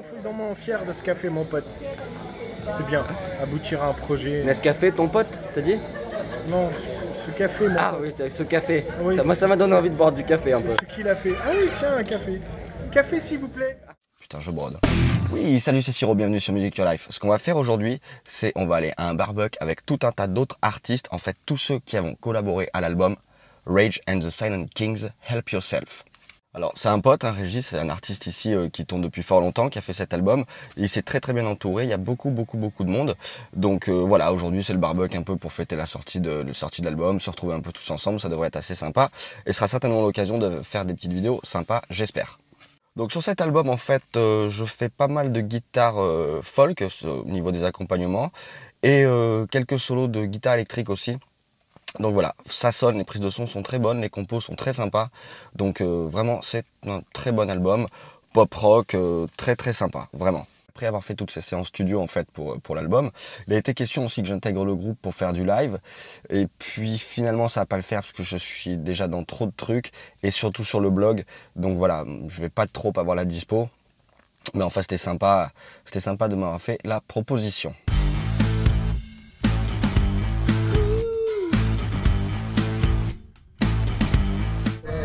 profondément fier de ce qu'a fait mon pote. C'est bien, aboutir à un projet. Nescafé, ton pote, t'as dit? Non, ce café, mon Ah pote. oui, ce café. Oui. Ça, moi, ça m'a donné envie de boire du café un peu. Ce qu'il a fait. Ah oui, tiens, un café. Café, s'il vous plaît. Putain, je brode. Oui, salut, c'est Siro, bienvenue sur Music Your Life. Ce qu'on va faire aujourd'hui, c'est on va aller à un barbecue avec tout un tas d'autres artistes, en fait tous ceux qui ont collaboré à l'album Rage and the Silent Kings, Help Yourself. Alors c'est un pote, un Régis, c'est un artiste ici euh, qui tourne depuis fort longtemps, qui a fait cet album. Il s'est très très bien entouré, il y a beaucoup beaucoup beaucoup de monde. Donc euh, voilà, aujourd'hui c'est le barbecue un peu pour fêter la sortie de, l'album, se retrouver un peu tous ensemble, ça devrait être assez sympa. Et ce sera certainement l'occasion de faire des petites vidéos sympas, j'espère. Donc sur cet album, en fait, euh, je fais pas mal de guitare folk au niveau des accompagnements et quelques solos de guitare électrique aussi. Donc voilà, ça sonne, les prises de son sont très bonnes, les compos sont très sympas. Donc euh, vraiment, c'est un très bon album, pop rock, euh, très très sympa, vraiment. Après avoir fait toutes ces séances studio en fait pour, l'album, il a été question aussi que j'intègre le groupe pour faire du live. Et puis finalement ça va pas le faire parce que je suis déjà dans trop de trucs et surtout sur le blog. Donc voilà, je vais pas trop avoir la dispo. Mais enfin c'était sympa, c'était sympa de m'avoir fait la proposition.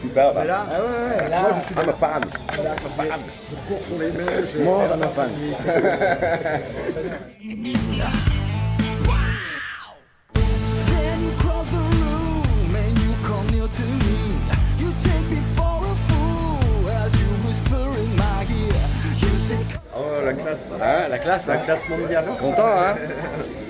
Super. Bah. Là, ah ouais, ouais. Moi, je suis I'm a fan. Je cours sur les mains. je- Moi, I'm a fan. Then you cross the room and you come near to me. You take me for a fool as you whisper in my ear. You say, Oh, la classe. Ah, la classe, La classe mondiale. Content, hein "I'm